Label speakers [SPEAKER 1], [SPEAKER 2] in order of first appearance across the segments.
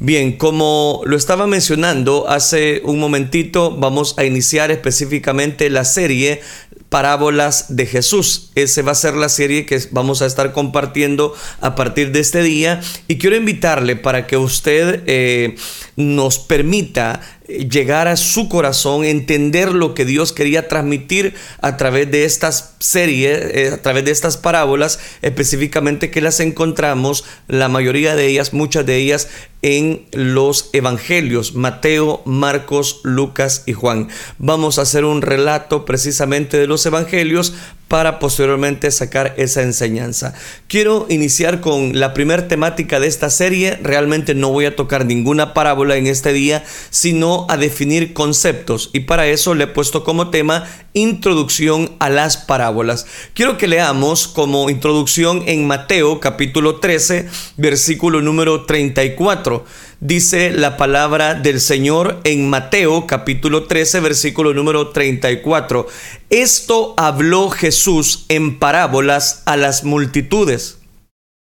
[SPEAKER 1] Bien, como lo estaba mencionando hace un momentito, vamos a iniciar específicamente la serie Parábolas de Jesús. Esa va a ser la serie que vamos a estar compartiendo a partir de este día y quiero invitarle para que usted eh, nos permita llegar a su corazón, entender lo que Dios quería transmitir a través de estas series, eh, a través de estas parábolas, específicamente que las encontramos, la mayoría de ellas, muchas de ellas en los evangelios, Mateo, Marcos, Lucas y Juan. Vamos a hacer un relato precisamente de los evangelios para posteriormente sacar esa enseñanza. Quiero iniciar con la primera temática de esta serie. Realmente no voy a tocar ninguna parábola en este día, sino a definir conceptos. Y para eso le he puesto como tema Introducción a las parábolas. Quiero que leamos como introducción en Mateo capítulo 13, versículo número 34 dice la palabra del Señor en Mateo capítulo 13 versículo número 34. Esto habló Jesús en parábolas a las multitudes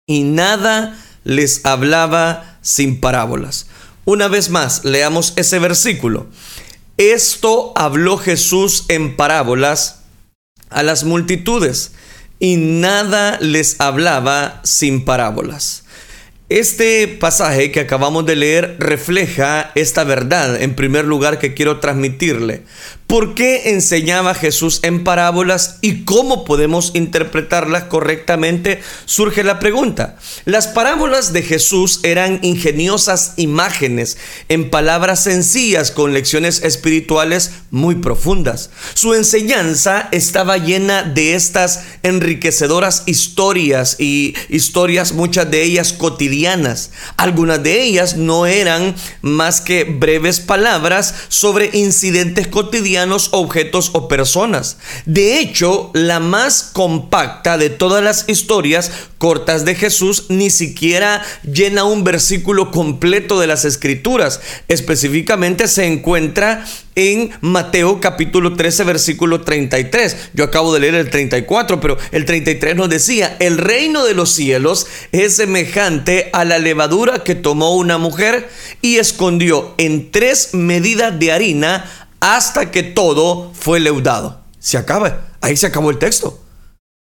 [SPEAKER 1] y nada les hablaba sin parábolas. Una vez más, leamos ese versículo. Esto habló Jesús en parábolas a las multitudes y nada les hablaba sin parábolas. Este pasaje que acabamos de leer refleja esta verdad en primer lugar que quiero transmitirle. ¿Por qué enseñaba Jesús en parábolas y cómo podemos interpretarlas correctamente? Surge la pregunta. Las parábolas de Jesús eran ingeniosas imágenes en palabras sencillas con lecciones espirituales muy profundas. Su enseñanza estaba llena de estas enriquecedoras historias y historias, muchas de ellas cotidianas. Algunas de ellas no eran más que breves palabras sobre incidentes cotidianos objetos o personas. De hecho, la más compacta de todas las historias cortas de Jesús ni siquiera llena un versículo completo de las escrituras. Específicamente se encuentra en Mateo capítulo 13 versículo 33. Yo acabo de leer el 34, pero el 33 nos decía, el reino de los cielos es semejante a la levadura que tomó una mujer y escondió en tres medidas de harina hasta que todo fue leudado. Se acaba, ahí se acabó el texto.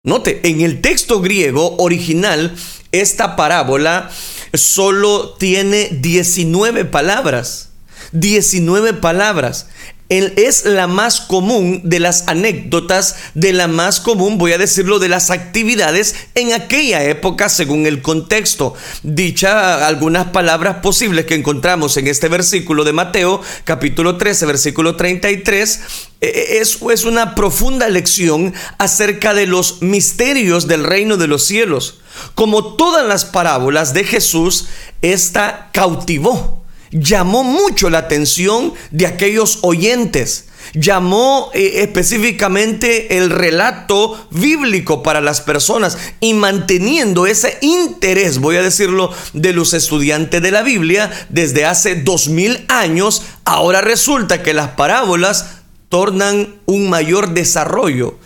[SPEAKER 1] Note, en el texto griego original, esta parábola solo tiene 19 palabras. 19 palabras es la más común de las anécdotas, de la más común, voy a decirlo, de las actividades en aquella época según el contexto. Dicha algunas palabras posibles que encontramos en este versículo de Mateo, capítulo 13, versículo 33, e, e, es, es una profunda lección acerca de los misterios del reino de los cielos. Como todas las parábolas de Jesús, esta cautivó llamó mucho la atención de aquellos oyentes. Llamó eh, específicamente el relato bíblico para las personas y manteniendo ese interés, voy a decirlo, de los estudiantes de la Biblia desde hace dos mil años, ahora resulta que las parábolas tornan un mayor desarrollo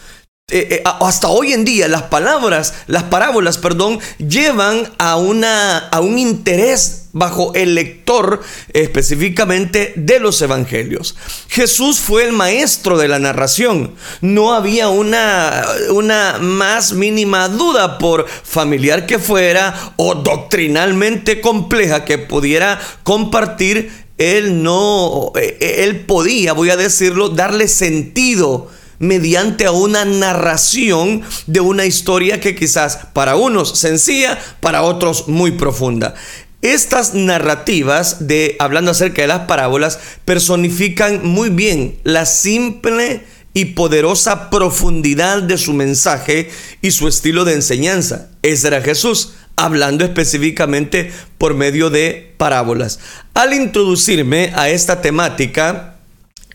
[SPEAKER 1] eh, eh, hasta hoy en día las palabras, las parábolas, perdón, llevan a, una, a un interés bajo el lector específicamente de los evangelios. Jesús fue el maestro de la narración. No había una, una más mínima duda por familiar que fuera o doctrinalmente compleja que pudiera compartir. Él no, eh, él podía, voy a decirlo, darle sentido mediante a una narración de una historia que quizás para unos sencilla, para otros muy profunda. Estas narrativas de hablando acerca de las parábolas personifican muy bien la simple y poderosa profundidad de su mensaje y su estilo de enseñanza. Ese era Jesús, hablando específicamente por medio de parábolas. Al introducirme a esta temática,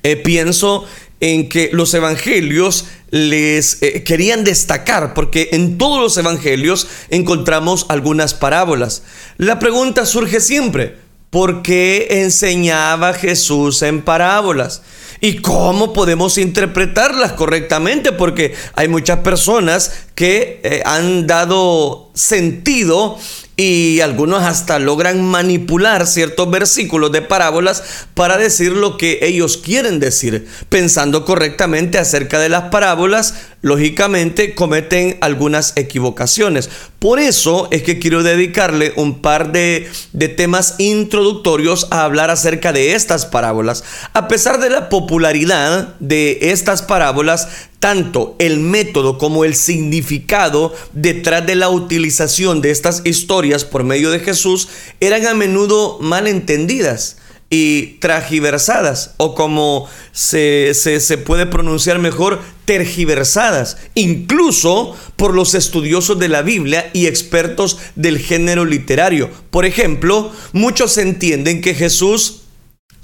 [SPEAKER 1] eh, pienso en que los evangelios les eh, querían destacar, porque en todos los evangelios encontramos algunas parábolas. La pregunta surge siempre, ¿por qué enseñaba Jesús en parábolas? ¿Y cómo podemos interpretarlas correctamente? Porque hay muchas personas que eh, han dado sentido y algunos hasta logran manipular ciertos versículos de parábolas para decir lo que ellos quieren decir. Pensando correctamente acerca de las parábolas, lógicamente cometen algunas equivocaciones. Por eso es que quiero dedicarle un par de, de temas introductorios a hablar acerca de estas parábolas. A pesar de la popularidad de estas parábolas, tanto el método como el significado detrás de la utilización de estas historias por medio de Jesús eran a menudo mal entendidas y tragiversadas, o como se, se, puede pronunciar mejor, tergiversadas, incluso por los estudiosos de la Biblia y expertos del género literario. Por ejemplo, muchos entienden que Jesús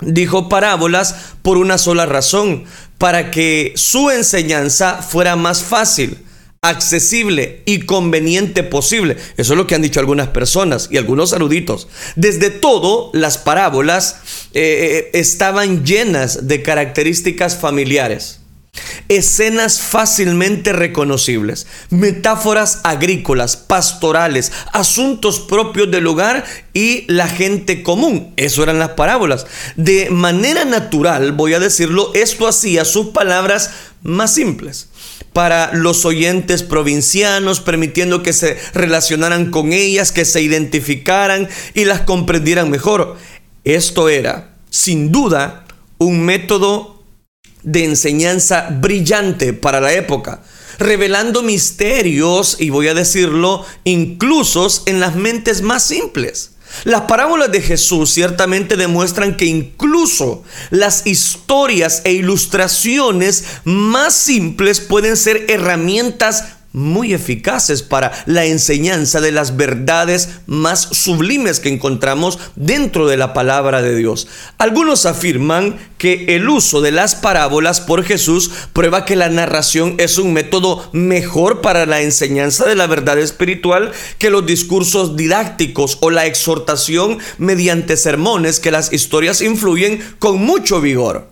[SPEAKER 1] dijo parábolas por una sola razón, para que su enseñanza fuera más fácil, accesible y conveniente posible. Eso es lo que han dicho algunas personas y algunos eruditos. Desde todo, las parábolas eh, eh, estaban llenas de características familiares escenas fácilmente reconocibles, metáforas agrícolas, pastorales, asuntos propios del hogar y la gente común. Eso eran las parábolas. De manera natural, voy a decirlo, esto hacía sus palabras más simples para los oyentes provincianos, permitiendo que se relacionaran con ellas, que se identificaran y las comprendieran mejor. Esto era, sin duda, un método de enseñanza brillante para la época, revelando misterios, y voy a decirlo, inclusos en las mentes más simples. Las parábolas de Jesús ciertamente demuestran que incluso las historias e ilustraciones más simples pueden ser herramientas muy eficaces para la enseñanza de las verdades más sublimes que encontramos dentro de la palabra de Dios. Algunos afirman que el uso de las parábolas por Jesús prueba que la narración es un método mejor para la enseñanza de la verdad espiritual que los discursos didácticos o la exhortación mediante sermones que las historias influyen con mucho vigor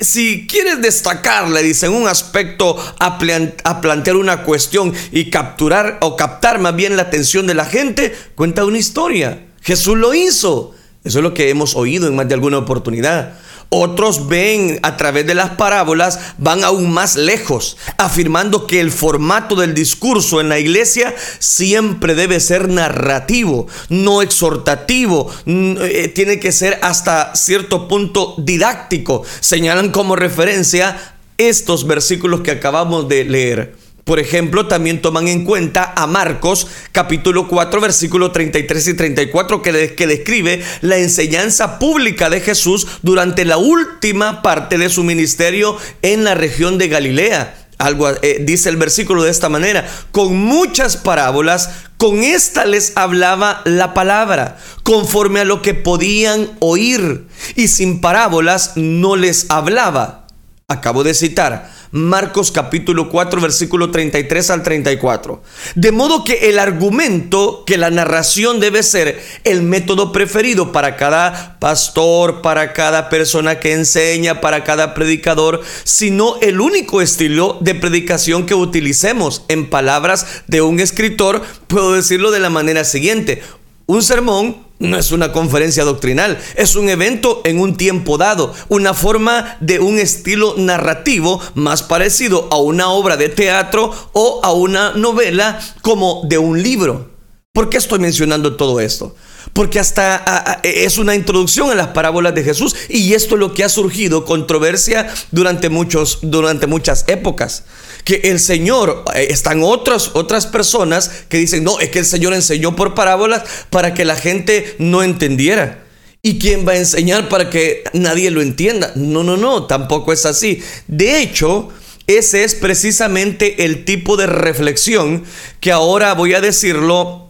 [SPEAKER 1] si quieres destacar, le dicen, un aspecto a, a, plantear una cuestión y capturar o captar más bien la atención de la gente, cuenta una historia. Jesús lo hizo. Eso es lo que hemos oído en más de alguna oportunidad. Otros ven a través de las parábolas, van aún más lejos, afirmando que el formato del discurso en la iglesia siempre debe ser narrativo, no exhortativo, eh, tiene que ser hasta cierto punto didáctico. Señalan como referencia estos versículos que acabamos de leer. Por ejemplo, también toman en cuenta a Marcos capítulo 4 versículo 33 y 34 que, que, describe la enseñanza pública de Jesús durante la última parte de su ministerio en la región de Galilea. Algo eh, dice el versículo de esta manera, con muchas parábolas, con esta les hablaba la palabra, conforme a lo que podían oír, y sin parábolas no les hablaba. Acabo de citar Marcos capítulo 4 versículo 33 al 34. De modo que el argumento, que la narración debe ser el método preferido para cada pastor, para cada persona que enseña, para cada predicador, sino el único estilo de predicación que utilicemos. En palabras de un escritor, puedo decirlo de la manera siguiente. Un sermón no es una conferencia doctrinal, es un evento en un tiempo dado, una forma de un estilo narrativo más parecido a una obra de teatro o a una novela como de un libro. ¿Por qué estoy mencionando todo esto? Porque hasta es una introducción a las parábolas de Jesús y esto es lo que ha surgido controversia durante, muchos, durante muchas épocas que el Señor, eh, están otras, otras personas que dicen, no, es que el Señor enseñó por parábolas para que la gente no entendiera. ¿Y quién va a enseñar para que nadie lo entienda? No, no, no, tampoco es así. De hecho, ese es precisamente el tipo de reflexión que ahora voy a decirlo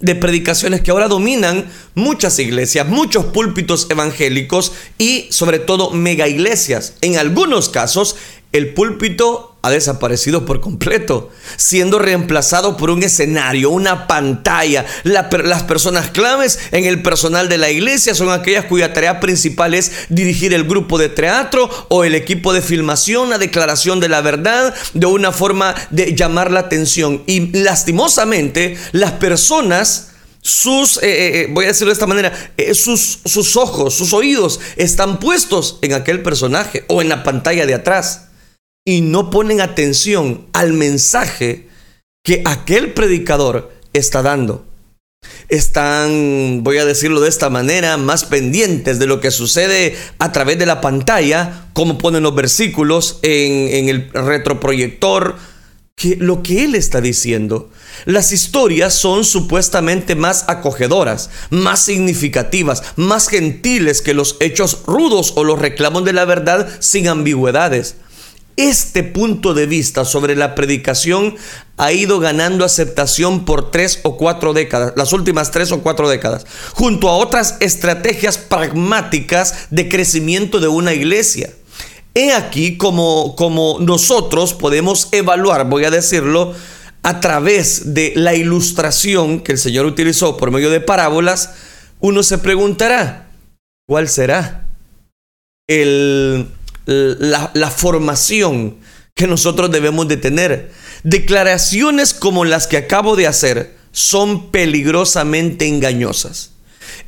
[SPEAKER 1] de predicaciones que ahora dominan muchas iglesias, muchos púlpitos evangélicos y sobre todo mega iglesias. En algunos casos el púlpito ha desaparecido por completo, siendo reemplazado por un escenario, una pantalla. las personas claves en el personal de la iglesia son aquellas cuya tarea principal es dirigir el grupo de teatro o el equipo de filmación, la declaración de la verdad, de una forma de llamar la atención. Y lastimosamente, las personas sus, eh, eh, eh, voy a decirlo de esta manera, sus, sus ojos, sus oídos están puestos en aquel personaje o en la pantalla de atrás y no ponen atención al mensaje que aquel predicador está dando. Están, voy a decirlo de esta manera, más pendientes de lo que sucede a través de la pantalla, como ponen los versículos en, en el retroproyector, que lo que él está diciendo. Las historias son supuestamente más acogedoras, más significativas, más gentiles que los hechos rudos o los reclamos de la verdad sin ambigüedades. Este punto de vista sobre la predicación ha ido ganando aceptación por tres o cuatro décadas, las últimas tres o cuatro décadas, junto a otras estrategias pragmáticas de crecimiento de una iglesia. He aquí como, como nosotros podemos evaluar, voy a decirlo, a través de la ilustración que el Señor utilizó por medio de parábolas, uno se preguntará, ¿cuál será el la, formación que nosotros debemos de tener. Declaraciones como las que acabo de hacer son peligrosamente engañosas.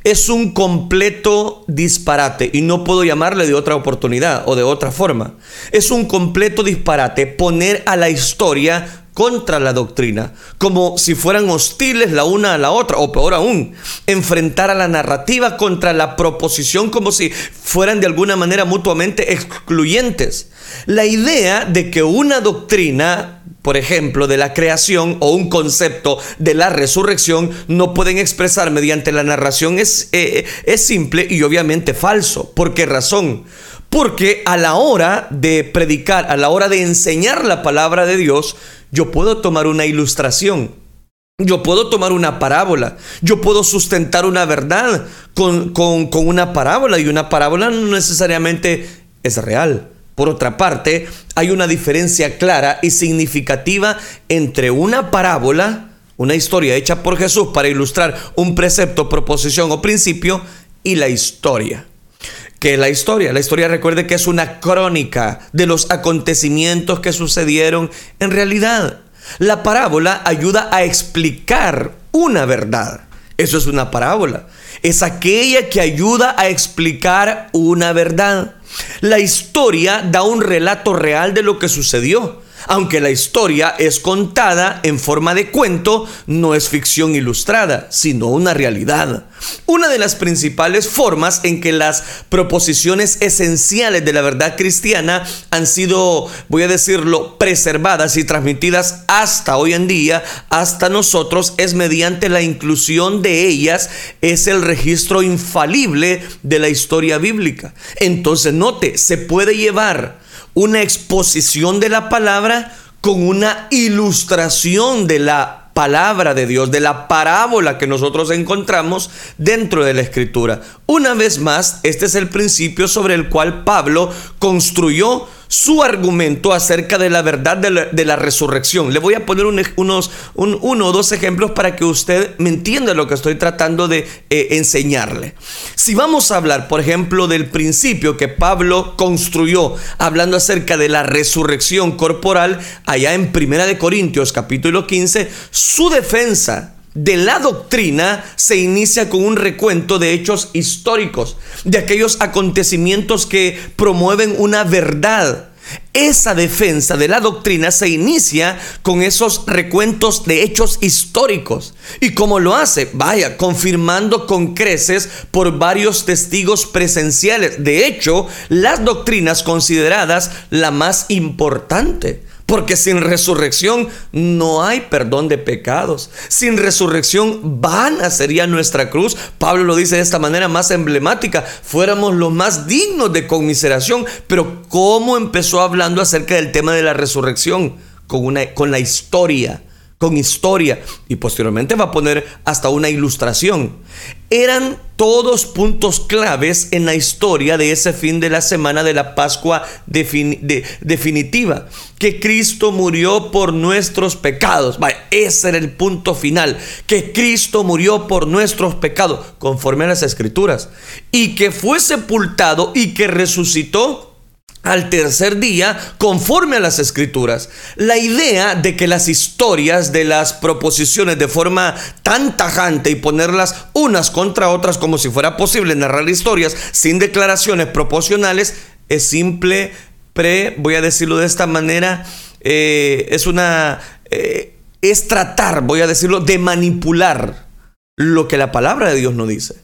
[SPEAKER 1] Es un completo disparate y no puedo llamarle de otra oportunidad o de otra forma. Es un completo disparate poner a la historia contra la doctrina, como si fueran hostiles la una a la otra, o peor aún, enfrentar a la narrativa contra la proposición como si fueran de alguna manera mutuamente excluyentes. La idea de que una doctrina, por ejemplo, de la creación o un concepto de la resurrección no pueden expresar mediante la narración es, eh, es simple y obviamente falso. ¿Por qué razón? Porque a la hora de predicar, a la hora de enseñar la palabra de Dios, yo puedo tomar una ilustración. Yo puedo tomar una parábola. Yo puedo sustentar una verdad con, con, una parábola. Y una parábola no necesariamente es real. Por otra parte, hay una diferencia clara y significativa entre una parábola, una historia hecha por Jesús para ilustrar un precepto, proposición o principio, y la historia que la historia. La historia recuerde que es una crónica de los acontecimientos que sucedieron en realidad. La parábola ayuda a explicar una verdad. Eso es una parábola. Es aquella que ayuda a explicar una verdad. La historia da un relato real de lo que sucedió. Aunque la historia es contada en forma de cuento, no es ficción ilustrada, sino una realidad. Una de las principales formas en que las proposiciones esenciales de la verdad cristiana han sido, voy a decirlo, preservadas y transmitidas hasta hoy en día, hasta nosotros, es mediante la inclusión de ellas, es el registro infalible de la historia bíblica. Entonces, note, se puede llevar una exposición de la palabra con una ilustración de la palabra de Dios, de la parábola que nosotros encontramos dentro de la escritura. Una vez más, este es el principio sobre el cual Pablo construyó su argumento acerca de la verdad de la, resurrección. Le voy a poner unos, uno o dos ejemplos para que usted me entienda lo que estoy tratando de eh, enseñarle. Si vamos a hablar, por ejemplo, del principio que Pablo construyó, hablando acerca de la resurrección corporal, allá en Primera de Corintios capítulo 15, su defensa de la doctrina se inicia con un recuento de hechos históricos, de aquellos acontecimientos que promueven una verdad. Esa defensa de la doctrina se inicia con esos recuentos de hechos históricos. ¿Y cómo lo hace? Vaya, confirmando con creces por varios testigos presenciales. De hecho, las doctrinas consideradas la más importante. Porque sin resurrección no hay perdón de pecados. Sin resurrección vana sería nuestra cruz. Pablo lo dice de esta manera más emblemática. Fuéramos los más dignos de conmiseración. Pero ¿cómo empezó hablando acerca del tema de la resurrección? Con, una, con la historia con historia y posteriormente va a poner hasta una ilustración. Eran todos puntos claves en la historia de ese fin de la semana de la Pascua definitiva, que Cristo murió por nuestros pecados. ese era el punto final, que Cristo murió por nuestros pecados, conforme a las escrituras, y que fue sepultado y que resucitó al tercer día conforme a las escrituras. La idea de que las historias de las proposiciones de forma tan tajante y ponerlas unas contra otras como si fuera posible narrar historias sin declaraciones proporcionales es simple, pre, voy a decirlo de esta manera, eh, es una... Eh, es tratar, voy a decirlo, de manipular lo que la palabra de Dios no dice.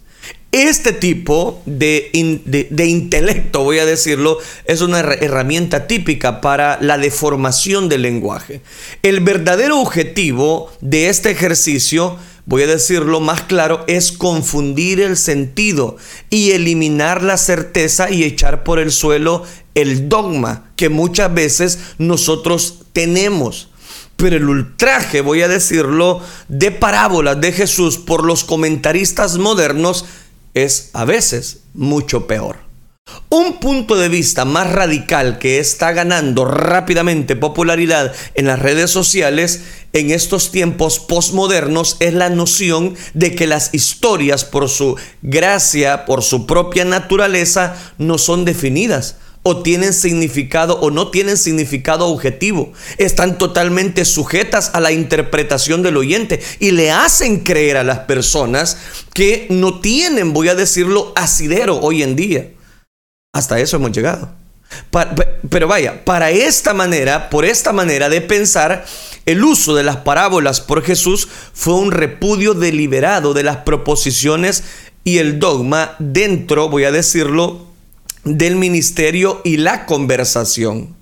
[SPEAKER 1] Este tipo de, intelecto, voy a decirlo, es una herramienta típica para la deformación del lenguaje. El verdadero objetivo de este ejercicio, voy a decirlo más claro, es confundir el sentido y eliminar la certeza y echar por el suelo el dogma que muchas veces nosotros tenemos. Pero el ultraje, voy a decirlo, de parábolas de Jesús por los comentaristas modernos es a veces mucho peor. Un punto de vista más radical que está ganando rápidamente popularidad en las redes sociales en estos tiempos postmodernos es la noción de que las historias por su gracia, por su propia naturaleza, no son definidas o tienen significado o no tienen significado objetivo. Están totalmente sujetas a la interpretación del oyente y le hacen creer a las personas que no tienen, voy a decirlo, asidero hoy en día. Hasta eso hemos llegado. pero vaya, para esta manera, por esta manera de pensar, el uso de las parábolas por Jesús fue un repudio deliberado de las proposiciones y el dogma dentro, voy a decirlo, del ministerio y la conversación.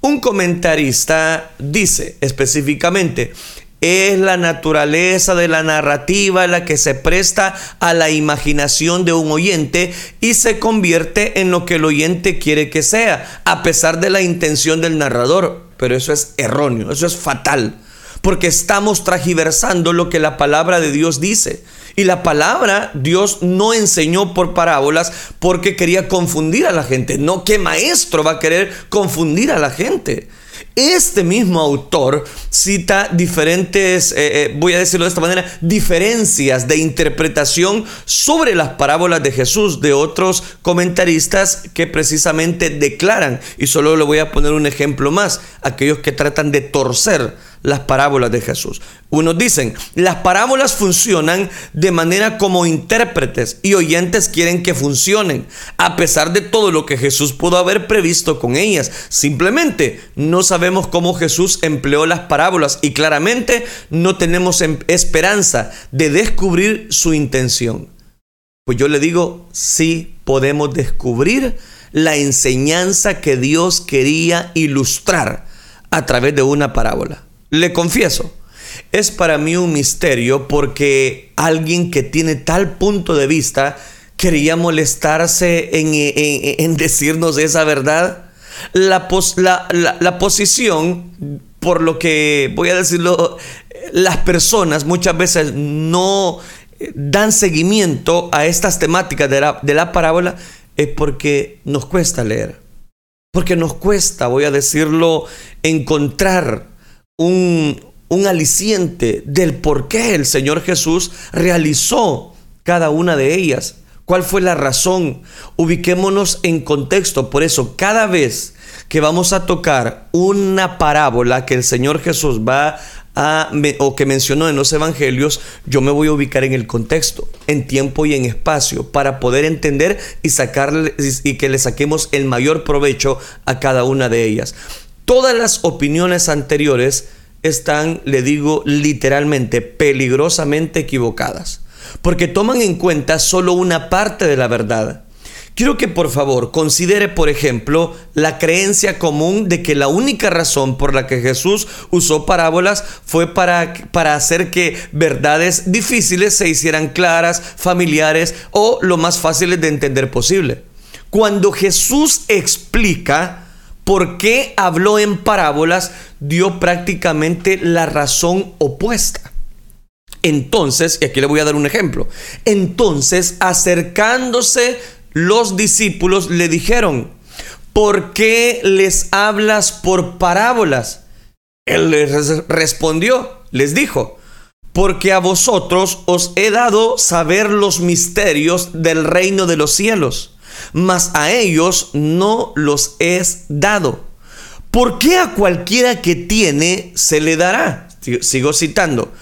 [SPEAKER 1] Un comentarista dice específicamente, es la naturaleza de la narrativa la que se presta a la imaginación de un oyente y se convierte en lo que el oyente quiere que sea, a pesar de la intención del narrador. Pero eso es erróneo, eso es fatal, porque estamos tragiversando lo que la palabra de Dios dice. Y la palabra Dios no enseñó por parábolas porque quería confundir a la gente. No, ¿qué maestro va a querer confundir a la gente? Este mismo autor cita diferentes, eh, eh, voy a decirlo de esta manera, diferencias de interpretación sobre las parábolas de Jesús de otros comentaristas que precisamente declaran, y solo le voy a poner un ejemplo más, aquellos que tratan de torcer las parábolas de Jesús. Unos dicen, las parábolas funcionan de manera como intérpretes y oyentes quieren que funcionen, a pesar de todo lo que Jesús pudo haber previsto con ellas. Simplemente no sabemos cómo Jesús empleó las parábolas y claramente no tenemos em, esperanza de descubrir su intención. Pues yo le digo, sí podemos descubrir la enseñanza que Dios quería ilustrar a través de una parábola. Le confieso, es para mí un misterio porque alguien que tiene tal punto de vista quería molestarse en, decirnos esa verdad. La, la, posición, por lo que voy a decirlo, las personas muchas veces no dan seguimiento a estas temáticas de la, de la parábola es porque nos cuesta leer. Porque nos cuesta, voy a decirlo, encontrar un, aliciente del por qué el Señor Jesús realizó cada una de ellas. ¿Cuál fue la razón? Ubiquémonos en contexto. Por eso, cada vez que vamos a tocar una parábola que el Señor Jesús va a, o que mencionó en los evangelios, yo me voy a ubicar en el contexto, en tiempo y en espacio, para poder entender y sacarle y que le saquemos el mayor provecho a cada una de ellas. Todas las opiniones anteriores están, le digo literalmente, peligrosamente equivocadas, porque toman en cuenta solo una parte de la verdad. Quiero que por favor considere, por ejemplo, la creencia común de que la única razón por la que Jesús usó parábolas fue para, para hacer que verdades difíciles se hicieran claras, familiares o lo más fáciles de entender posible. Cuando Jesús explica, por qué habló en parábolas, dio prácticamente la razón opuesta. Entonces, y aquí le voy a dar un ejemplo, entonces acercándose los discípulos le dijeron, ¿por qué les hablas por parábolas? Él les respondió, les dijo, porque a vosotros os he dado saber los misterios del reino de los cielos, mas a ellos no los es dado. ¿Por qué a cualquiera que tiene se le dará? Sigo citando.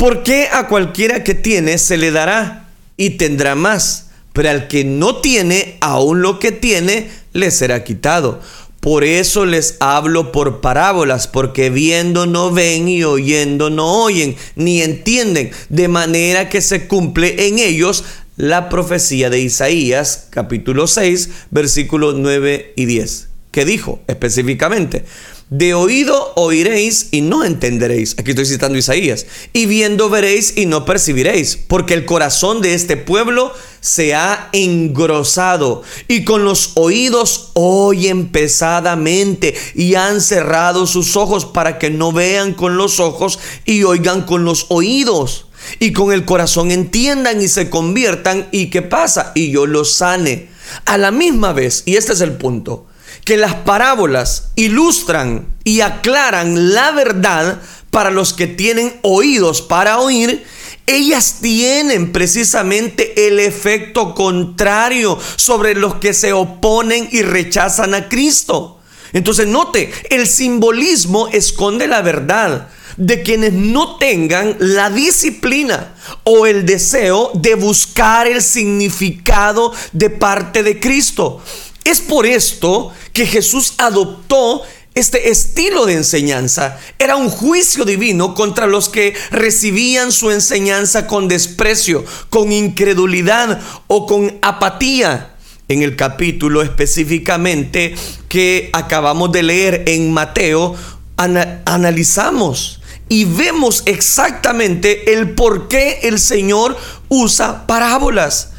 [SPEAKER 1] ¿Por qué a cualquiera que tiene se le dará y tendrá más? Pero al que no tiene, aún lo que tiene, le será quitado. Por eso les hablo por parábolas, porque viendo no ven y oyendo no oyen, ni entienden, de manera que se cumple en ellos la profecía de Isaías, capítulo 6, versículos 9 y 10, que dijo específicamente, de oído oiréis y no entenderéis. Aquí estoy citando Isaías. Y viendo veréis y no percibiréis. Porque el corazón de este pueblo se ha engrosado. Y con los oídos oyen pesadamente. Y han cerrado sus ojos para que no vean con los ojos y oigan con los oídos. Y con el corazón entiendan y se conviertan. ¿Y qué pasa? Y yo los sane. A la misma vez, y este es el punto, que las parábolas ilustran y aclaran la verdad para los que tienen oídos para oír, ellas tienen precisamente el efecto contrario sobre los que se oponen y rechazan a Cristo. Entonces note, el simbolismo esconde la verdad de quienes no tengan la disciplina o el deseo de buscar el significado de parte de Cristo. Es por esto que Jesús adoptó este estilo de enseñanza. Era un juicio divino contra los que recibían su enseñanza con desprecio, con incredulidad o con apatía. En el capítulo específicamente que acabamos de leer en Mateo, analizamos y vemos exactamente el por qué el Señor usa parábolas.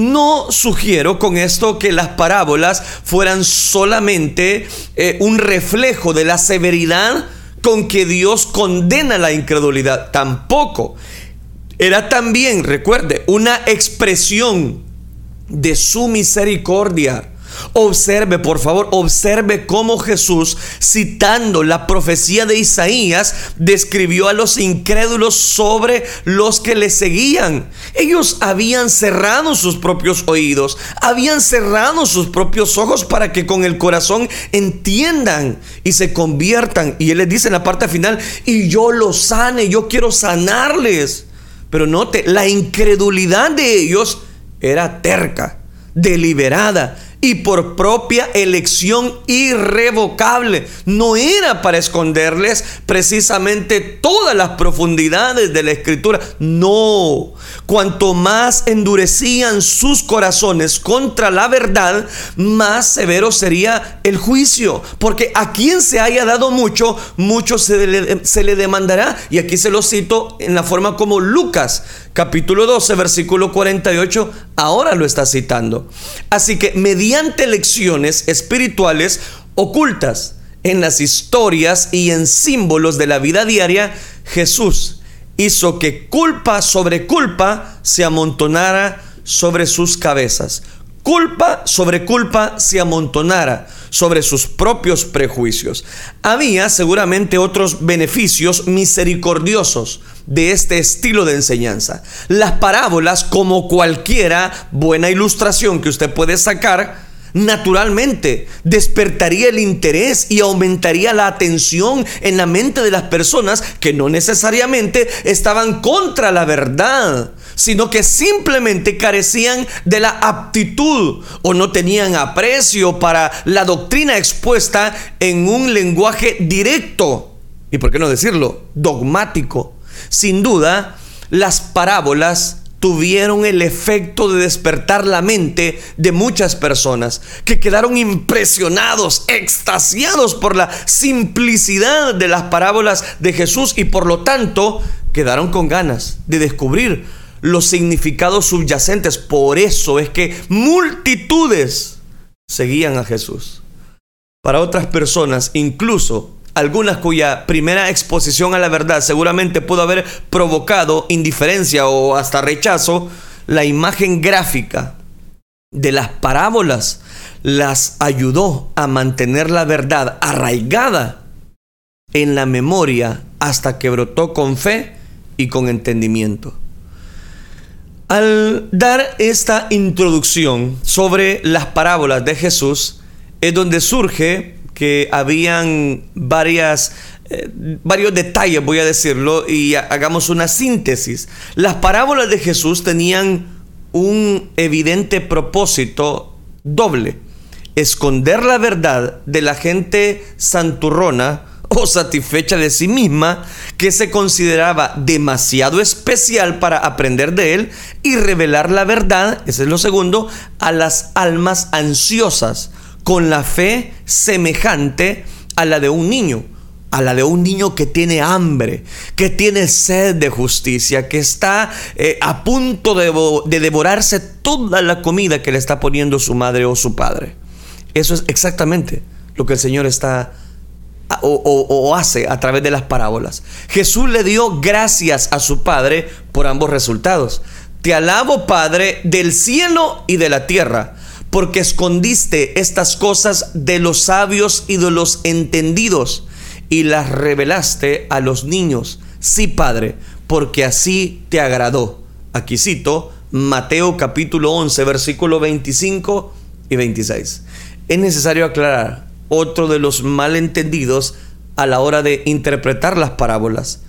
[SPEAKER 1] No sugiero con esto que las parábolas fueran solamente eh, un reflejo de la severidad con que Dios condena la incredulidad. Tampoco. Era también, recuerde, una expresión de su misericordia Observe, por favor, observe cómo Jesús, citando la profecía de Isaías, describió a los incrédulos sobre los que le seguían. Ellos habían cerrado sus propios oídos, habían cerrado sus propios ojos para que con el corazón entiendan y se conviertan. Y Él les dice en la parte final, y yo los sane, yo quiero sanarles. Pero note, la incredulidad de ellos era terca, deliberada y por propia elección irrevocable. No era para esconderles precisamente todas las profundidades de la escritura. No. Cuanto más endurecían sus corazones contra la verdad, más severo sería el juicio. Porque a quien se haya dado mucho, mucho se le, se le demandará. Y aquí se lo cito en la forma como Lucas capítulo 12, versículo 48, ahora lo está citando. Así que mediante lecciones espirituales ocultas en las historias y en símbolos de la vida diaria, Jesús hizo que culpa sobre culpa se amontonara sobre sus cabezas. Culpa sobre culpa se amontonara sobre sus propios prejuicios. Había seguramente otros beneficios misericordiosos de este estilo de enseñanza. Las parábolas, como cualquiera buena ilustración que usted puede sacar, naturalmente despertaría el interés y aumentaría la atención en la mente de las personas que no necesariamente estaban contra la verdad, sino que simplemente carecían de la aptitud o no tenían aprecio para la doctrina expuesta en un lenguaje directo y, por qué no decirlo, dogmático. Sin duda, las parábolas tuvieron el efecto de despertar la mente de muchas personas que quedaron impresionados, extasiados por la simplicidad de las parábolas de Jesús y por lo tanto quedaron con ganas de descubrir los significados subyacentes. Por eso es que multitudes seguían a Jesús. Para otras personas, incluso algunas cuya primera exposición a la verdad seguramente pudo haber provocado indiferencia o hasta rechazo, la imagen gráfica de las parábolas las ayudó a mantener la verdad arraigada en la memoria hasta que brotó con fe y con entendimiento. Al dar esta introducción sobre las parábolas de Jesús, es donde surge que habían varias, eh, varios detalles, voy a decirlo, y hagamos una síntesis. Las parábolas de Jesús tenían un evidente propósito doble, esconder la verdad de la gente santurrona, o satisfecha de sí misma, que se consideraba demasiado especial para aprender de él y revelar la verdad, ese es lo segundo, a las almas ansiosas, con la fe semejante a la de un niño a la de un niño que tiene hambre, que tiene sed de justicia, que está eh, a punto de, de devorarse toda la comida que le está poniendo su madre o su padre. Eso es exactamente lo que el Señor está o, hace a través de las parábolas. Jesús le dio gracias a su Padre por ambos resultados. Te alabo, Padre, del cielo y de la tierra, porque escondiste estas cosas de los sabios y de los entendidos y las revelaste a los niños. Sí, Padre, porque así te agradó. Aquí cito Mateo capítulo 11, versículo 25 y 26. Es necesario aclarar otro de los malentendidos a la hora de interpretar las parábolas.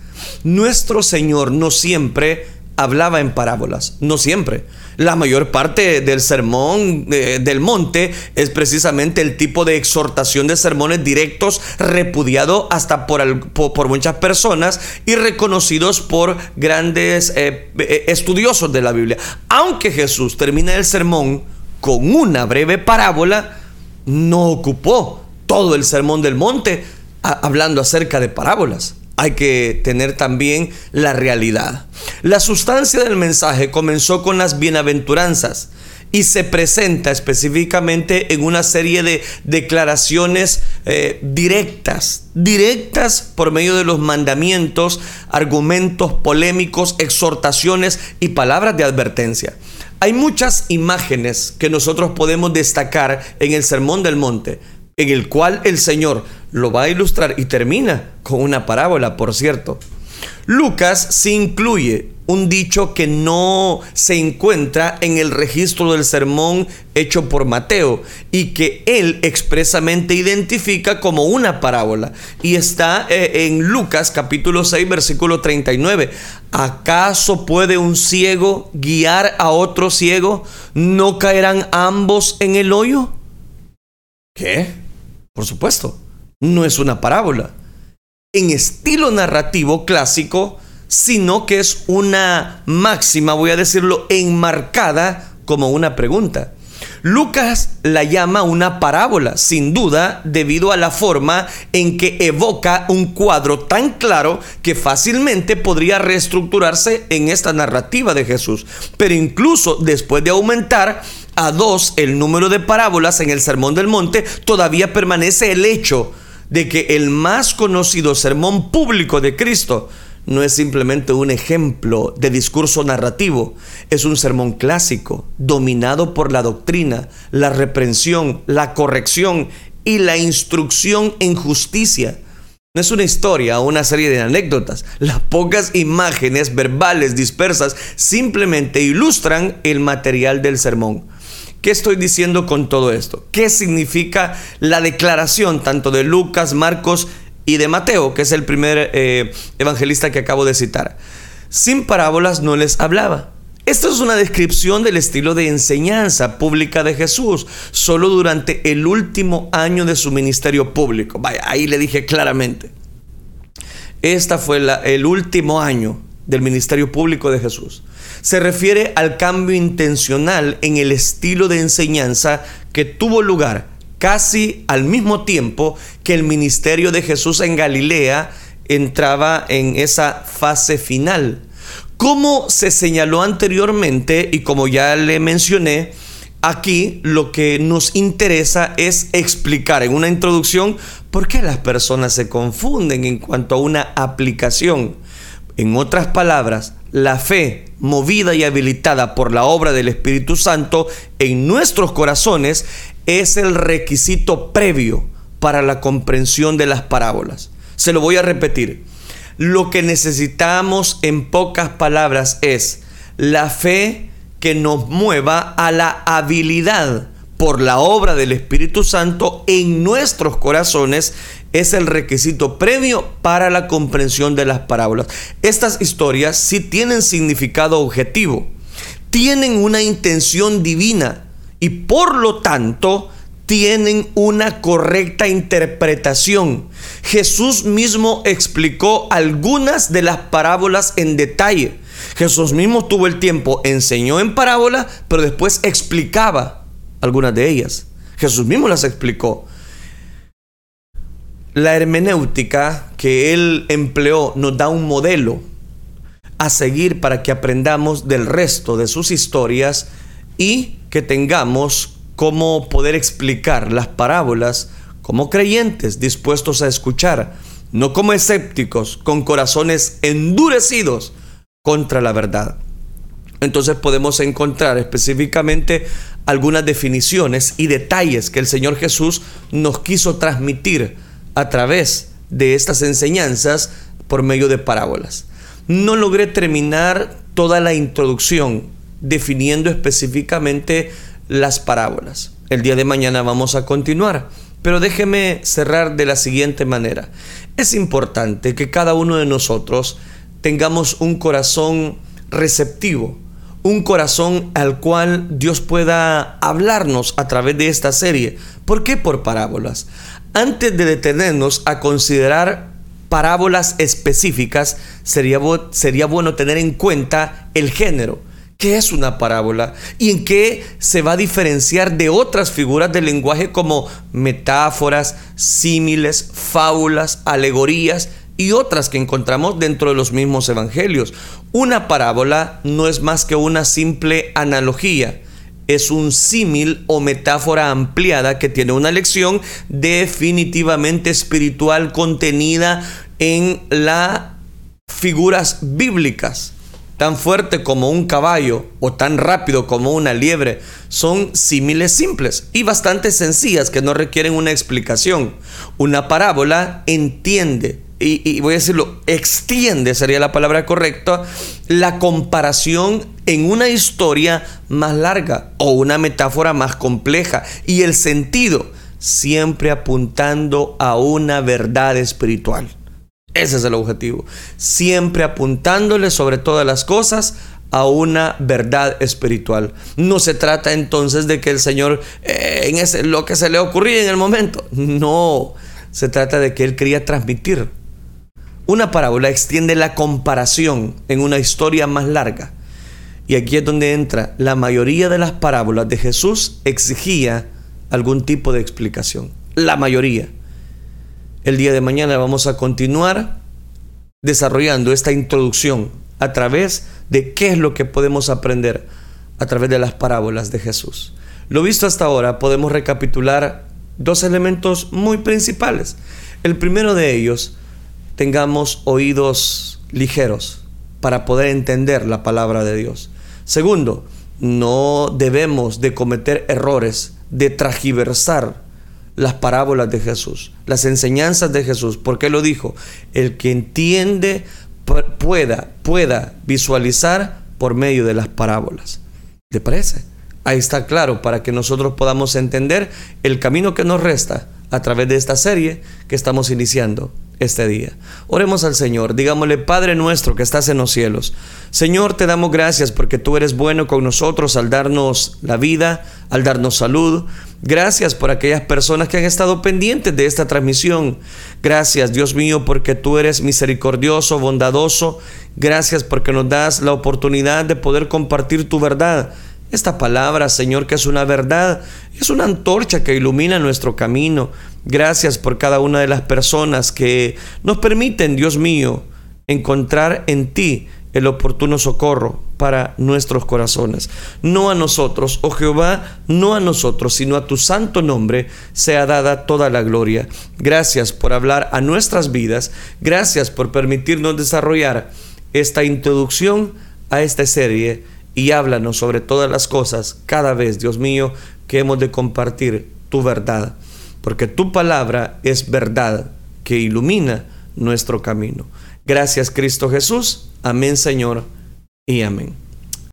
[SPEAKER 1] Nuestro Señor no siempre hablaba en parábolas, no siempre. La mayor parte del sermón eh, del monte es precisamente el tipo de exhortación de sermones directos repudiado hasta por, muchas personas y reconocidos por grandes eh, eh, estudiosos de la Biblia. Aunque Jesús termina el sermón con una breve parábola, no ocupó todo el sermón del monte hablando acerca de parábolas. Hay que tener también la realidad. La sustancia del mensaje comenzó con las bienaventuranzas y se presenta específicamente en una serie de declaraciones eh, directas, directas por medio de los mandamientos, argumentos polémicos, exhortaciones y palabras de advertencia. Hay muchas imágenes que nosotros podemos destacar en el Sermón del Monte, en el cual el Señor lo va a ilustrar y termina con una parábola, por cierto. Lucas sí incluye un dicho que no se encuentra en el registro del sermón hecho por Mateo y que él expresamente identifica como una parábola y está eh, en Lucas capítulo 6 versículo 39. ¿Acaso puede un ciego guiar a otro ciego? ¿No caerán ambos en el hoyo? ¿Qué? Por supuesto, no es una parábola en estilo narrativo clásico, sino que es una máxima, voy a decirlo, enmarcada como una pregunta. Lucas la llama una parábola, sin duda, debido a la forma en que evoca un cuadro tan claro que fácilmente podría reestructurarse en esta narrativa de Jesús. Pero incluso después de aumentar a dos el número de parábolas en el Sermón del Monte, todavía permanece el hecho de que el más conocido sermón público de Cristo no es simplemente un ejemplo de discurso narrativo, es un sermón clásico, dominado por la doctrina, la reprensión, la corrección y la instrucción en justicia. No es una historia o una serie de anécdotas. Las pocas imágenes verbales dispersas simplemente ilustran el material del sermón. ¿Qué estoy diciendo con todo esto? ¿Qué significa la declaración tanto de Lucas, Marcos y de Mateo, que es el primer eh, evangelista que acabo de citar? Sin parábolas no les hablaba. Esto es una descripción del estilo de enseñanza pública de Jesús, solo durante el último año de su ministerio público. Vaya, ahí le dije claramente. Esta fue el último año del ministerio público de Jesús se refiere al cambio intencional en el estilo de enseñanza que tuvo lugar casi al mismo tiempo que el ministerio de Jesús en Galilea entraba en esa fase final. Como se señaló anteriormente y como ya le mencioné, Aquí lo que nos interesa es explicar en una introducción por qué las personas se confunden en cuanto a una aplicación. En otras palabras, la fe movida y habilitada por la obra del Espíritu Santo en nuestros corazones es el requisito previo para la comprensión de las parábolas. Se lo voy a repetir. Lo que necesitamos en pocas palabras es la fe que nos mueva a la habilidad por la obra del Espíritu Santo en nuestros corazones es el requisito previo para la comprensión de las parábolas. Estas historias sí tienen significado objetivo, tienen una intención divina y por lo tanto tienen una correcta interpretación. Jesús mismo explicó algunas de las parábolas en detalle. Jesús mismo tuvo el tiempo, enseñó en parábola, pero después explicaba algunas de ellas. Jesús mismo las explicó. La hermenéutica que él empleó nos da un modelo a seguir para que aprendamos del resto de sus historias y que tengamos cómo poder explicar las parábolas como creyentes dispuestos a escuchar, no como escépticos con corazones endurecidos contra la verdad. Entonces podemos encontrar específicamente algunas definiciones y detalles que el Señor Jesús nos quiso transmitir a través de estas enseñanzas por medio de parábolas. No logré terminar toda la introducción definiendo específicamente las parábolas. El día de mañana vamos a continuar, pero déjeme cerrar de la siguiente manera. Es importante que cada uno de nosotros tengamos un corazón receptivo, un corazón al cual Dios pueda hablarnos a través de esta serie. ¿Por qué por parábolas? Antes de detenernos a considerar parábolas específicas, sería, sería bueno tener en cuenta el género. ¿Qué es una parábola? ¿Y en qué se va a diferenciar de otras figuras del lenguaje como metáforas, símiles, fábulas, alegorías y otras que encontramos dentro de los mismos evangelios. Una parábola no es más que una simple analogía, es un símil o metáfora ampliada que tiene una lección definitivamente espiritual contenida en las figuras bíblicas tan fuerte como un caballo o tan rápido como una liebre, son símiles simples y bastante sencillas que no requieren una explicación. Una parábola entiende, y, voy a decirlo, extiende, sería la palabra correcta, la comparación en una historia más larga o una metáfora más compleja y el sentido siempre apuntando a una verdad espiritual. Ese es el objetivo. Siempre apuntándole sobre todas las cosas a una verdad espiritual. No se trata entonces de que el Señor eh, en ese, lo que se le ocurría en el momento. No, se trata de que Él quería transmitir. Una parábola extiende la comparación en una historia más larga. Y aquí es donde entra. La mayoría de las parábolas de Jesús exigía algún tipo de explicación. La mayoría. El día de mañana vamos a continuar desarrollando esta introducción a través de qué es lo que podemos aprender a través de las parábolas de Jesús. Lo visto hasta ahora, podemos recapitular dos elementos muy principales. El primero de ellos, tengamos oídos ligeros para poder entender la palabra de Dios. Segundo, no debemos de cometer errores de tragiversar las parábolas de Jesús, las enseñanzas de Jesús, porque lo dijo, el que entiende pueda, pueda visualizar por medio de las parábolas. ¿Te parece? Ahí está claro para que nosotros podamos entender el camino que nos resta a través de esta serie que estamos iniciando este día. Oremos al Señor, digámosle, Padre nuestro que estás en los cielos, Señor, te damos gracias porque tú eres bueno con nosotros al darnos la vida, al darnos salud. Gracias por aquellas personas que han estado pendientes de esta transmisión. Gracias, Dios mío, porque tú eres misericordioso, bondadoso. Gracias porque nos das la oportunidad de poder compartir tu verdad. Esta palabra, Señor, que es una verdad, es una antorcha que ilumina nuestro camino. Gracias por cada una de las personas que nos permiten, Dios mío, encontrar en ti el oportuno socorro para nuestros corazones. No a nosotros, oh Jehová, no a nosotros, sino a tu santo nombre sea dada toda la gloria. Gracias por hablar a nuestras vidas. Gracias por permitirnos desarrollar esta introducción a esta serie y háblanos sobre todas las cosas cada vez, Dios mío, que hemos de compartir tu verdad, porque tu palabra es verdad que ilumina nuestro camino. Gracias Cristo Jesús. Amén Señor y amén.